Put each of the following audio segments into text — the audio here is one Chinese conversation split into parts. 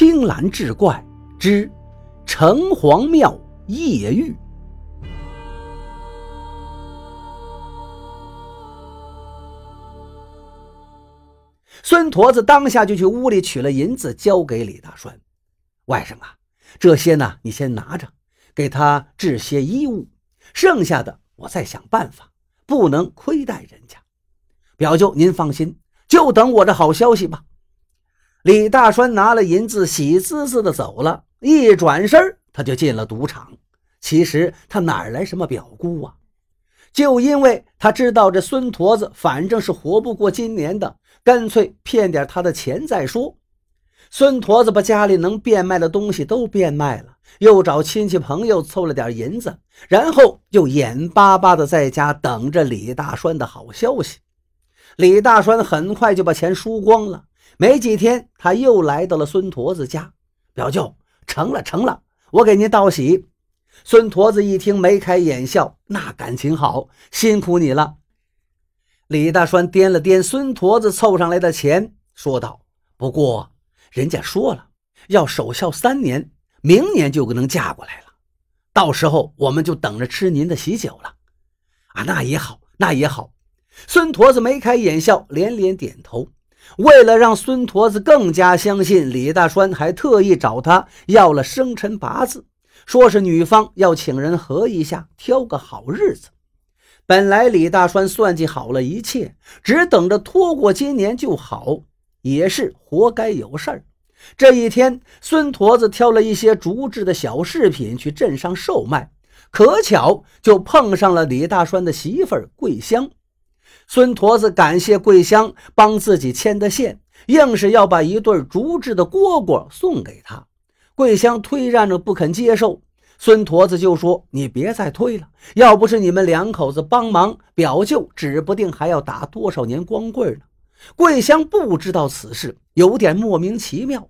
青蓝志怪之城隍庙夜遇。孙驼子当下就去屋里取了银子，交给李大栓。外甥啊，这些呢，你先拿着，给他置些衣物，剩下的我再想办法，不能亏待人家。表舅，您放心，就等我这好消息吧。李大栓拿了银子，喜滋滋的走了。一转身，他就进了赌场。其实他哪来什么表姑啊？就因为他知道这孙驼子反正是活不过今年的，干脆骗点他的钱再说。孙驼子把家里能变卖的东西都变卖了，又找亲戚朋友凑了点银子，然后就眼巴巴的在家等着李大栓的好消息。李大栓很快就把钱输光了，没几天他又来到了孙驼子家。表舅，成了，成了，我给您道喜。孙驼子一听，眉开眼笑，那感情好，辛苦你了。李大栓掂了掂孙驼子凑上来的钱，说道：“不过人家说了，要守孝三年，明年就能嫁过来了。到时候我们就等着吃您的喜酒了。”啊，那也好，那也好。孙驼子眉开眼笑，连连点头。为了让孙驼子更加相信，李大栓还特意找他要了生辰八字。说是女方要请人合一下，挑个好日子。本来李大栓算计好了一切，只等着拖过今年就好，也是活该有事儿。这一天，孙驼子挑了一些竹制的小饰品去镇上售卖，可巧就碰上了李大栓的媳妇儿桂香。孙驼子感谢桂香帮自己牵的线，硬是要把一对竹制的蝈蝈送给他。桂香推让着不肯接受，孙驼子就说：“你别再推了，要不是你们两口子帮忙，表舅指不定还要打多少年光棍呢。”桂香不知道此事，有点莫名其妙。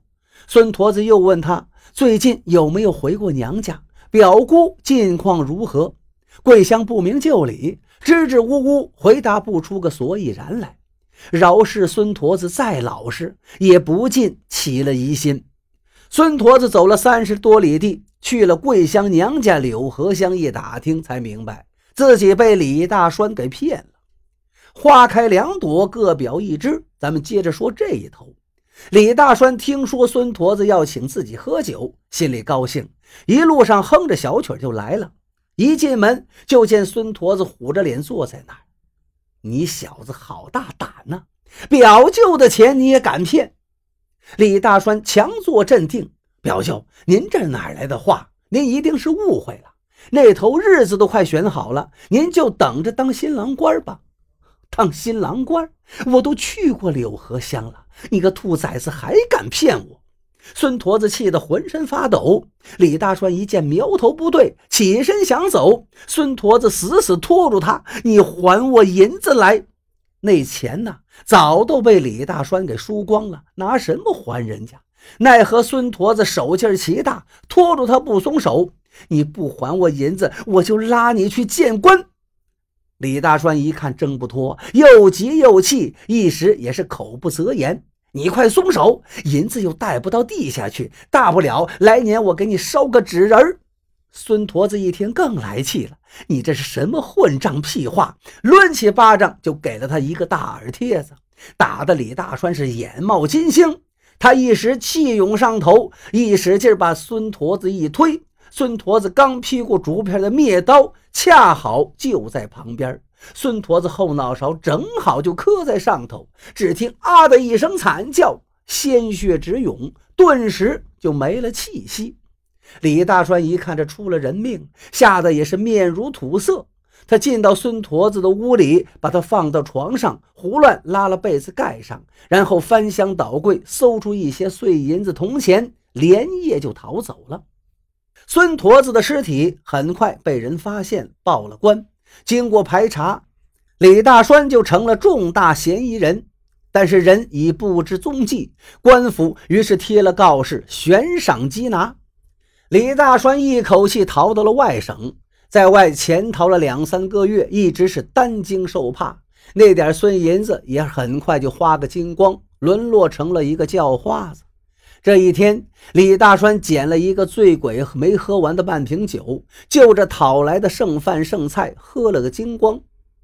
孙驼子又问他最近有没有回过娘家，表姑近况如何。桂香不明就里，支支吾吾回答不出个所以然来。饶是孙驼子再老实，也不禁起了疑心。孙驼子走了三十多里地，去了桂香娘家柳河乡，一打听才明白自己被李大栓给骗了。花开两朵，各表一枝。咱们接着说这一头。李大栓听说孙驼子要请自己喝酒，心里高兴，一路上哼着小曲就来了。一进门就见孙驼子虎着脸坐在那儿。你小子好大胆呐！表舅的钱你也敢骗？李大栓强作镇定：“表舅，您这哪来的话？您一定是误会了。那头日子都快选好了，您就等着当新郎官吧。当新郎官，我都去过柳河乡了。你个兔崽子，还敢骗我！”孙驼子气得浑身发抖。李大栓一见苗头不对，起身想走，孙驼子死死拖住他：“你还我银子来！”那钱呢，早都被李大栓给输光了，拿什么还人家？奈何孙驼子手劲儿奇大，拖住他不松手。你不还我银子，我就拉你去见官。李大栓一看挣不脱，又急又气，一时也是口不择言。你快松手，银子又带不到地下去，大不了来年我给你烧个纸人儿。孙驼子一听更来气了：“你这是什么混账屁话！”抡起巴掌就给了他一个大耳贴子，打得李大栓是眼冒金星。他一时气涌上头，一使劲把孙驼子一推，孙驼子刚劈过竹片的灭刀，恰好就在旁边。孙驼子后脑勺正好就磕在上头，只听“啊”的一声惨叫，鲜血直涌，顿时就没了气息。李大栓一看这出了人命，吓得也是面如土色。他进到孙驼子的屋里，把他放到床上，胡乱拉了被子盖上，然后翻箱倒柜，搜出一些碎银子、铜钱，连夜就逃走了。孙驼子的尸体很快被人发现，报了官。经过排查，李大栓就成了重大嫌疑人，但是人已不知踪迹。官府于是贴了告示，悬赏缉拿。李大栓一口气逃到了外省，在外潜逃了两三个月，一直是担惊受怕。那点碎银子也很快就花个精光，沦落成了一个叫花子。这一天，李大栓捡了一个醉鬼没喝完的半瓶酒，就着讨来的剩饭剩菜喝了个精光。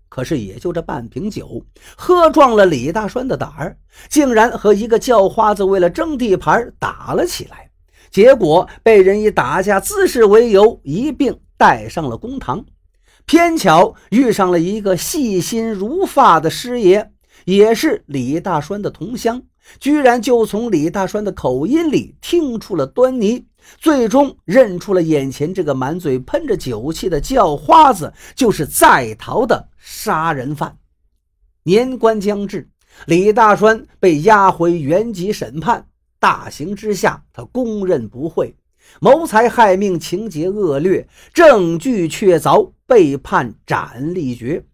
可是也就这半瓶酒，喝壮了李大栓的胆儿，竟然和一个叫花子为了争地盘打了起来。结果被人以打架姿势为由，一并带上了公堂。偏巧遇上了一个细心如发的师爷，也是李大栓的同乡。居然就从李大栓的口音里听出了端倪，最终认出了眼前这个满嘴喷着酒气的叫花子就是在逃的杀人犯。年关将至，李大栓被押回原籍审判。大刑之下，他供认不讳，谋财害命，情节恶劣，证据确凿，被判斩立决。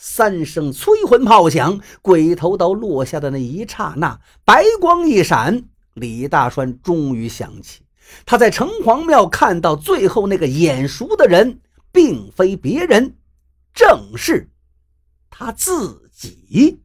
三声催魂炮响，鬼头刀落下的那一刹那，白光一闪，李大栓终于想起，他在城隍庙看到最后那个眼熟的人，并非别人，正是他自己。